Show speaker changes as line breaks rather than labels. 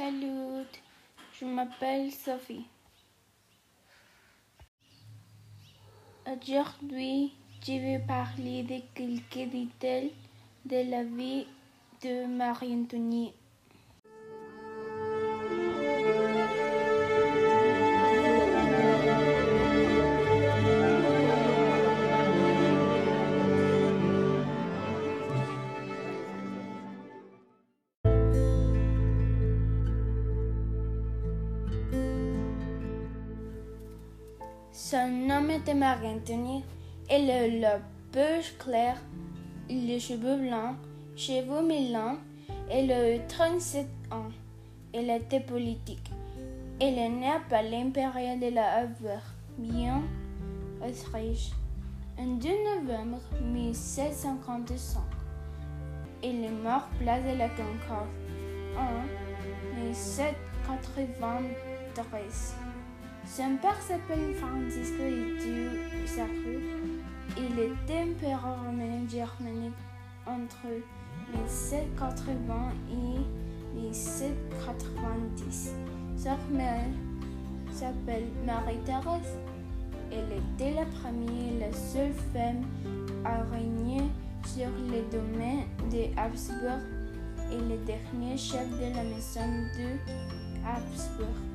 Salut, je m'appelle Sophie. Aujourd'hui, je vais parler de quelques détails de la vie de Marie-Antoinette. Son nom était Marie-Antoinette. Elle a la peau claire, les cheveux blancs, cheveux melons. Elle a eu 37 ans. Elle était politique. Elle est née à Palais impérial de la bien Autriche, en 2 novembre 1755. Elle est morte place de la Concorde en 1793. Son père s'appelle Francisco du Sacre. Il était empereur germanique entre 1780 et 1790. Sa mère s'appelle Marie-Thérèse. Elle était la première et la seule femme à régner sur le domaine de Habsbourg et le dernier chef de la maison de Habsbourg.